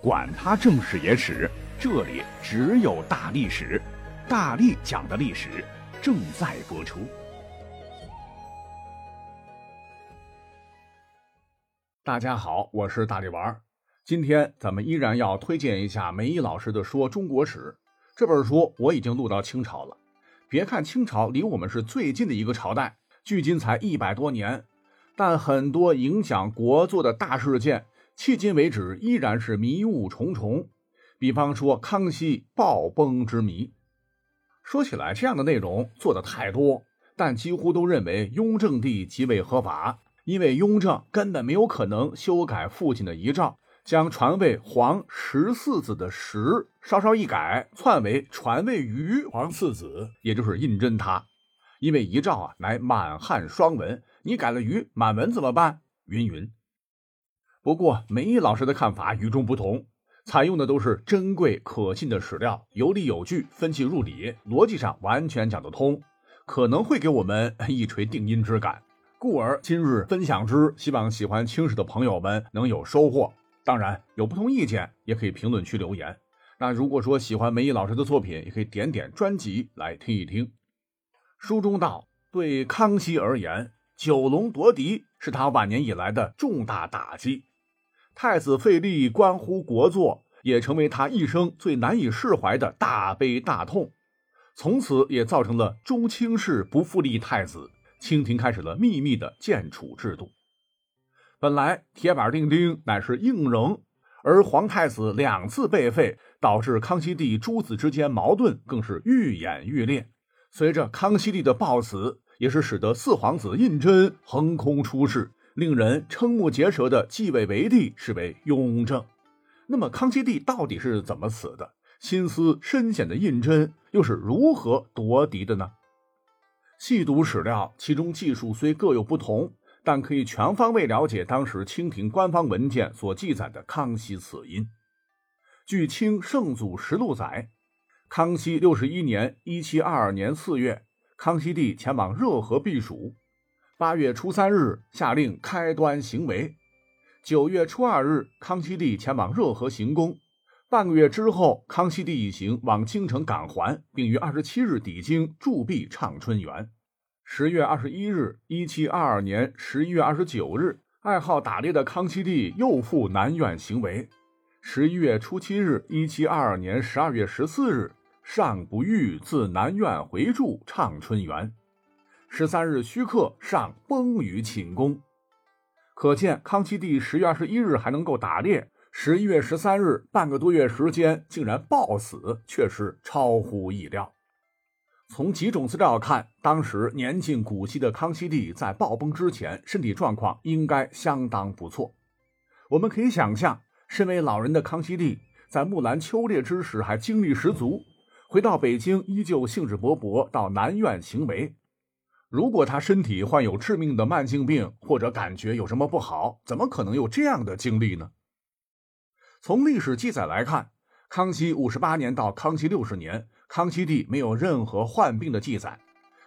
管他正史野史，这里只有大历史，大力讲的历史正在播出。大家好，我是大力丸。今天咱们依然要推荐一下梅姨老师的《说中国史》这本书，我已经录到清朝了。别看清朝离我们是最近的一个朝代，距今才一百多年，但很多影响国祚的大事件。迄今为止依然是迷雾重重，比方说康熙暴崩之谜。说起来，这样的内容做的太多，但几乎都认为雍正帝即位合法，因为雍正根本没有可能修改父亲的遗诏，将传位皇十四子的“十”稍稍一改，篡为传位于皇四子，也就是胤禛他。因为遗诏啊乃满汉双文，你改了于满文怎么办？云云。不过，梅毅老师的看法与众不同，采用的都是珍贵可信的史料，有理有据，分析入理，逻辑上完全讲得通，可能会给我们 一锤定音之感。故而今日分享之，希望喜欢清史的朋友们能有收获。当然，有不同意见也可以评论区留言。那如果说喜欢梅毅老师的作品，也可以点点专辑来听一听。书中道，对康熙而言，九龙夺嫡是他晚年以来的重大打击。太子废立关乎国祚，也成为他一生最难以释怀的大悲大痛。从此也造成了中清氏不复立太子，清廷开始了秘密的建储制度。本来铁板钉钉乃是硬仍，而皇太子两次被废，导致康熙帝诸子之间矛盾更是愈演愈烈。随着康熙帝的暴死，也是使得四皇子胤禛横空出世。令人瞠目结舌的继位为帝是为雍正，那么康熙帝到底是怎么死的？心思深浅的胤禛又是如何夺嫡的呢？细读史料，其中技术虽各有不同，但可以全方位了解当时清廷官方文件所记载的康熙死因。据《清圣祖实录》载，康熙六十一年（一七二二年）四月，康熙帝前往热河避暑。八月初三日，下令开端行为。九月初二日，康熙帝前往热河行宫。半个月之后，康熙帝一行往京城赶还，并于二十七日抵京驻跸畅春园。十月二十一日，一七二二年十一月二十九日，爱好打猎的康熙帝又赴南苑行为。十一月初七日，一七二二年十二月十四日，尚不遇自南苑回驻畅春园。十三日，虚克上崩于寝宫，可见康熙帝十月二十一日还能够打猎，十一月十三日半个多月时间竟然暴死，确实超乎意料。从几种资料看，当时年近古稀的康熙帝在暴崩之前，身体状况应该相当不错。我们可以想象，身为老人的康熙帝在木兰秋猎之时还精力十足，回到北京依旧兴致勃勃，到南苑行为。如果他身体患有致命的慢性病，或者感觉有什么不好，怎么可能有这样的经历呢？从历史记载来看，康熙五十八年到康熙六十年，康熙帝没有任何患病的记载，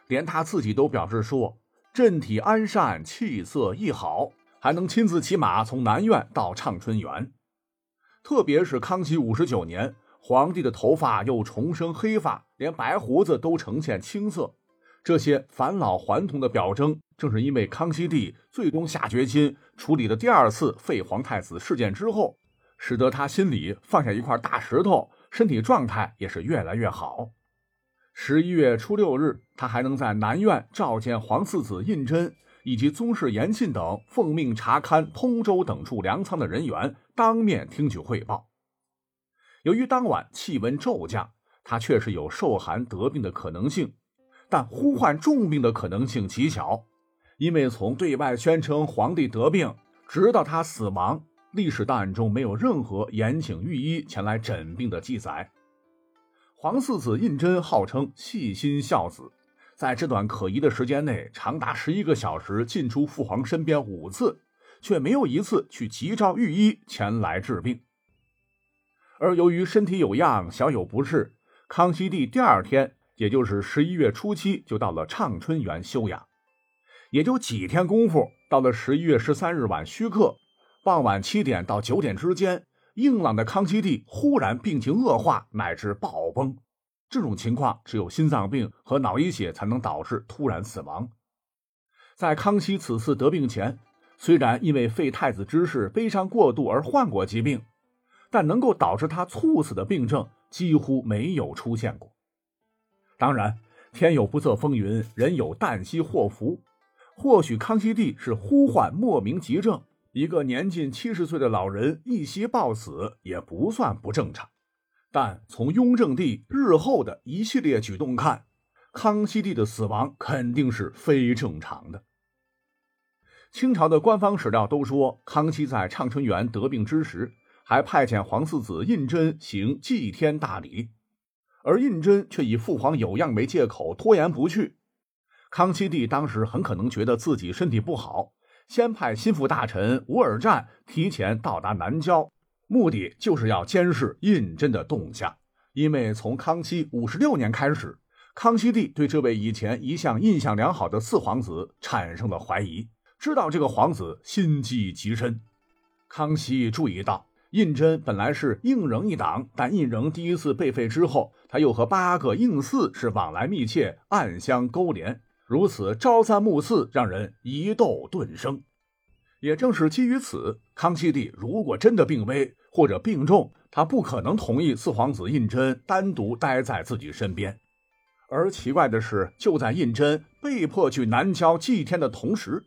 连他自己都表示说阵体安善，气色亦好，还能亲自骑马从南苑到畅春园。特别是康熙五十九年，皇帝的头发又重生黑发，连白胡子都呈现青色。这些返老还童的表征，正是因为康熙帝最终下决心处理了第二次废皇太子事件之后，使得他心里放下一块大石头，身体状态也是越来越好。十一月初六日，他还能在南苑召见皇四子胤禛以及宗室延庆等奉命查勘通州等处粮仓的人员，当面听取汇报。由于当晚气温骤降，他确实有受寒得病的可能性。但呼唤重病的可能性极小，因为从对外宣称皇帝得病，直到他死亡，历史档案中没有任何延请御医前来诊病的记载。皇四子胤禛号称细心孝子，在这段可疑的时间内，长达十一个小时进出父皇身边五次，却没有一次去急召御医前来治病。而由于身体有恙，小有不适，康熙帝第二天。也就是十一月初七，就到了畅春园休养，也就几天功夫。到了十一月十三日晚戌刻，傍晚七点到九点之间，硬朗的康熙帝忽然病情恶化，乃至暴崩。这种情况只有心脏病和脑溢血才能导致突然死亡。在康熙此次得病前，虽然因为废太子之事悲伤过度而患过疾病，但能够导致他猝死的病症几乎没有出现过。当然，天有不测风云，人有旦夕祸福。或许康熙帝是呼唤莫名急症，一个年近七十岁的老人一夕暴死也不算不正常。但从雍正帝日后的一系列举动看，康熙帝的死亡肯定是非正常的。清朝的官方史料都说，康熙在畅春园得病之时，还派遣皇四子胤禛行祭天大礼，而胤禛却以父皇有恙为借口拖延不去。康熙帝当时很可能觉得自己身体不好，先派心腹大臣吴尔占提前到达南郊。目的就是要监视胤禛的动向，因为从康熙五十六年开始，康熙帝对这位以前一向印象良好的四皇子产生了怀疑，知道这个皇子心机极深。康熙注意到，胤禛本来是胤禛一党，但胤禛第一次被废之后，他又和八个应嗣是往来密切，暗相勾连，如此朝三暮四，让人疑窦顿生。也正是基于此，康熙帝如果真的病危或者病重，他不可能同意四皇子胤禛单独待在自己身边。而奇怪的是，就在胤禛被迫去南郊祭天的同时，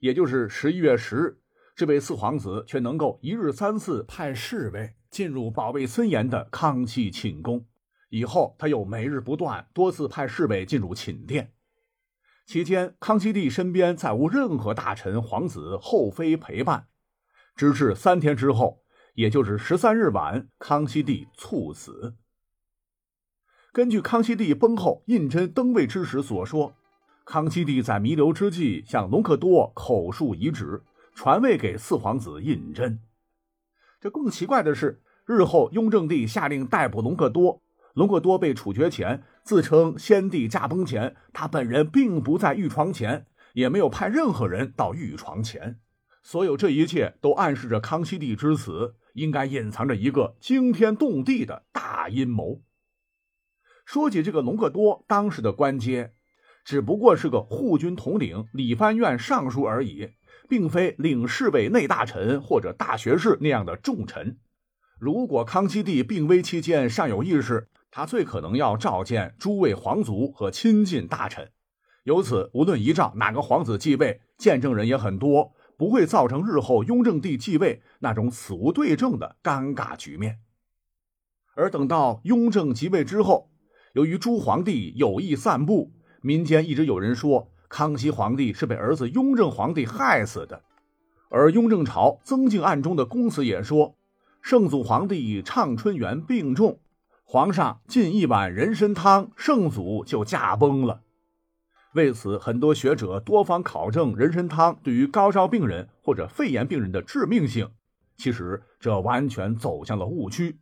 也就是十一月十日，这位四皇子却能够一日三次派侍卫进入保卫森严的康熙寝宫。以后，他又每日不断多次派侍卫进入寝殿。期间，康熙帝身边再无任何大臣、皇子、后妃陪伴，直至三天之后，也就是十三日晚，康熙帝猝死。根据康熙帝崩后胤禛登位之时所说，康熙帝在弥留之际向隆科多口述遗旨，传位给四皇子胤禛。这更奇怪的是，日后雍正帝下令逮捕隆科多。隆科多被处决前，自称先帝驾崩前，他本人并不在御床前，也没有派任何人到御床前。所有这一切都暗示着康熙帝之死应该隐藏着一个惊天动地的大阴谋。说起这个隆科多，当时的官阶只不过是个护军统领、理藩院尚书而已，并非领侍卫内大臣或者大学士那样的重臣。如果康熙帝病危期间尚有意识，他最可能要召见诸位皇族和亲近大臣，由此无论遗诏哪个皇子继位，见证人也很多，不会造成日后雍正帝继位那种死无对证的尴尬局面。而等到雍正即位之后，由于诸皇帝有意散布，民间一直有人说康熙皇帝是被儿子雍正皇帝害死的，而雍正朝曾静案中的公子也说，圣祖皇帝畅春园病重。皇上进一碗人参汤，圣祖就驾崩了。为此，很多学者多方考证人参汤对于高烧病人或者肺炎病人的致命性。其实，这完全走向了误区。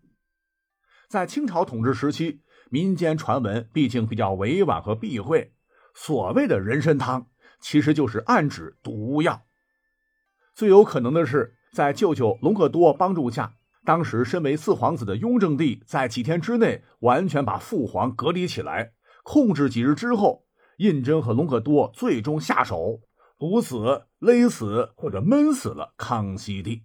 在清朝统治时期，民间传闻毕竟比较委婉和避讳，所谓的人参汤其实就是暗指毒药。最有可能的是，在舅舅隆科多帮助下。当时身为四皇子的雍正帝，在几天之内完全把父皇隔离起来，控制几日之后，胤禛和隆科多最终下手，毒死、勒死或者闷死了康熙帝。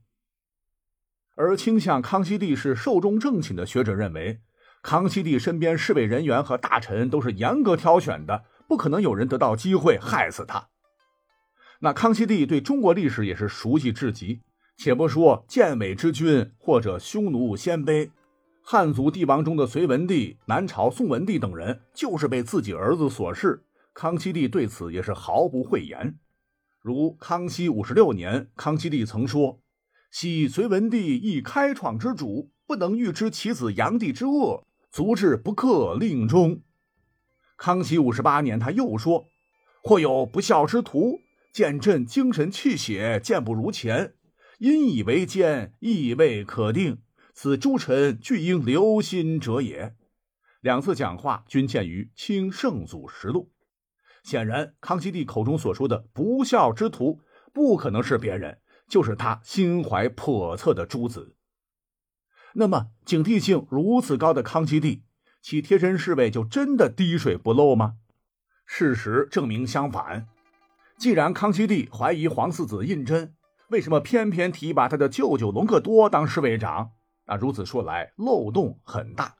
而倾向康熙帝是寿终正寝的学者认为，康熙帝身边侍卫人员和大臣都是严格挑选的，不可能有人得到机会害死他。那康熙帝对中国历史也是熟悉至极。且不说建伟之君或者匈奴鲜卑，汉族帝王中的隋文帝、南朝宋文帝等人，就是被自己儿子所弑。康熙帝对此也是毫不讳言。如康熙五十六年，康熙帝曾说：“昔隋文帝亦开创之主，不能预知其子炀帝之恶，足至不克令终。”康熙五十八年，他又说：“或有不孝之徒，见朕精神气血健不如前。”因以为奸，亦未可定。此诸臣俱应留心者也。两次讲话均见于《清圣祖实录》。显然，康熙帝口中所说的不孝之徒，不可能是别人，就是他心怀叵测的诸子。那么警惕性如此高的康熙帝，其贴身侍卫就真的滴水不漏吗？事实证明相反。既然康熙帝怀疑皇四子胤禛，为什么偏偏提拔他的舅舅隆科多当侍卫长？那如此说来，漏洞很大。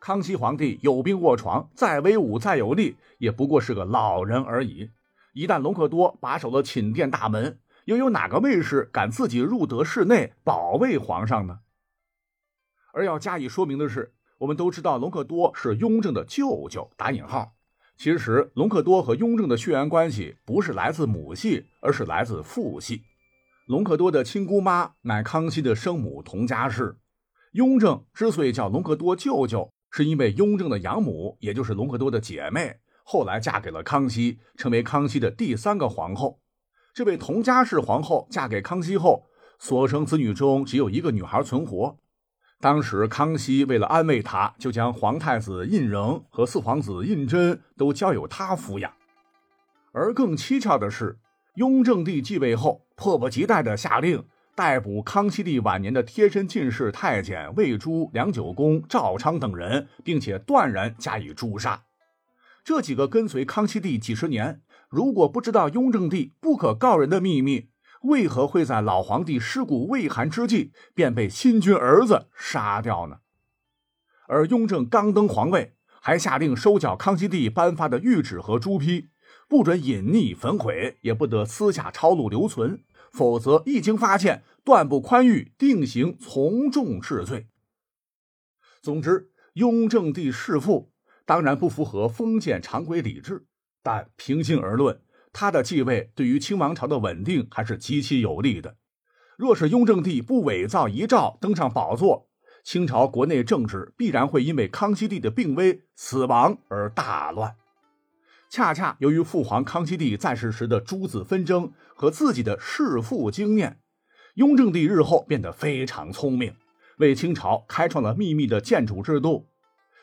康熙皇帝有病卧床，再威武再有力，也不过是个老人而已。一旦隆科多把守了寝殿大门，又有哪个卫士敢自己入得室内保卫皇上呢？而要加以说明的是，我们都知道隆科多是雍正的舅舅（打引号）。其实，隆科多和雍正的血缘关系不是来自母系，而是来自父系。隆科多的亲姑妈乃康熙的生母佟佳氏。雍正之所以叫隆科多舅舅，是因为雍正的养母，也就是隆科多的姐妹，后来嫁给了康熙，成为康熙的第三个皇后。这位佟佳氏皇后嫁给康熙后，所生子女中只有一个女孩存活。当时康熙为了安慰他，就将皇太子胤禛和四皇子胤禛都交由他抚养。而更蹊跷的是。雍正帝继位后，迫不及待地下令逮捕康熙帝晚年的贴身近侍太监魏珠、梁九公、赵昌等人，并且断然加以诛杀。这几个跟随康熙帝几十年，如果不知道雍正帝不可告人的秘密，为何会在老皇帝尸骨未寒之际便被新君儿子杀掉呢？而雍正刚登皇位，还下令收缴康熙帝颁发的谕旨和朱批。不准隐匿焚毁，也不得私下抄录留存，否则一经发现，断不宽裕，定刑从重治罪。总之，雍正帝弑父当然不符合封建常规礼制，但平心而论，他的继位对于清王朝的稳定还是极其有利的。若是雍正帝不伪造遗诏登上宝座，清朝国内政治必然会因为康熙帝的病危死亡而大乱。恰恰由于父皇康熙帝在世时的诸子纷争和自己的弑父经验，雍正帝日后变得非常聪明，为清朝开创了秘密的建主制度，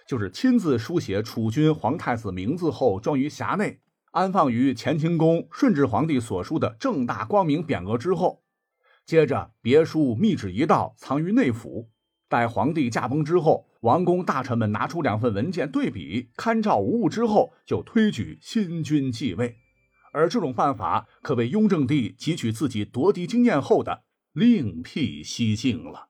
就是亲自书写储君皇太子名字后装于匣内，安放于乾清宫顺治皇帝所书的正大光明匾额之后，接着别书密旨一道藏于内府。待皇帝驾崩之后，王公大臣们拿出两份文件对比，勘照无误之后，就推举新君继位。而这种办法可谓雍正帝汲取自己夺嫡经验后的另辟蹊径了。